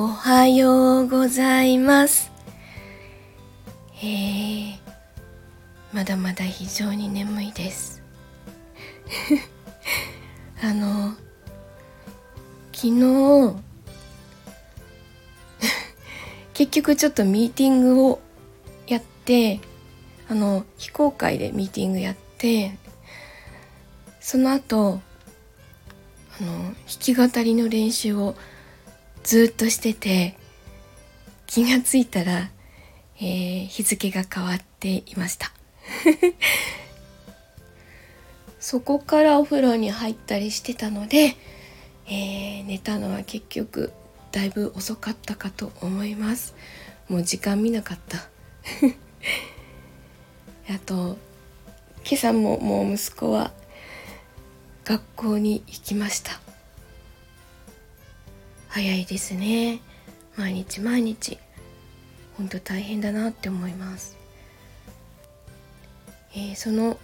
おはようございます。えー、まだまだ非常に眠いです。あの、昨日、結局ちょっとミーティングをやって、あの、非公開でミーティングやって、その後、あの、弾き語りの練習をずっとしてて気がついたら、えー日付が変わっていました。そこからお風呂に入ったりしてたので、えー寝たのは結局だいぶ遅かったかと思います。もう時間見なかった。あと今朝ももう息子は学校に行きました。早いですね。毎日毎日。本当大変だなって思います、えーその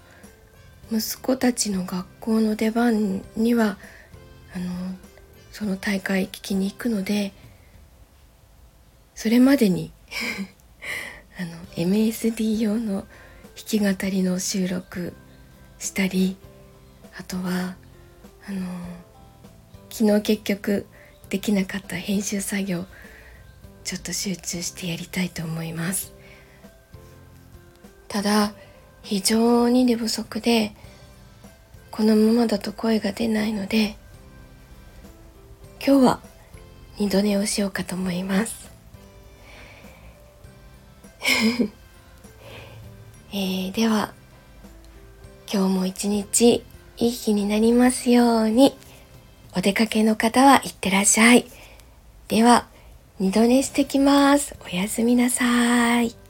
息子たちの学校の出番にはあのその大会聞きに行くのでそれまでに あの MSD 用の弾き語りの収録したりあとはあの昨日結局できなかった編集作業ちょっと集中してやりたいと思います。ただ非常に寝不足でこのままだと声が出ないので今日は二度寝をしようかと思います。えーでは今日も一日いい日になりますように。お出かけの方は行ってらっしゃい。では、二度寝してきます。おやすみなさい。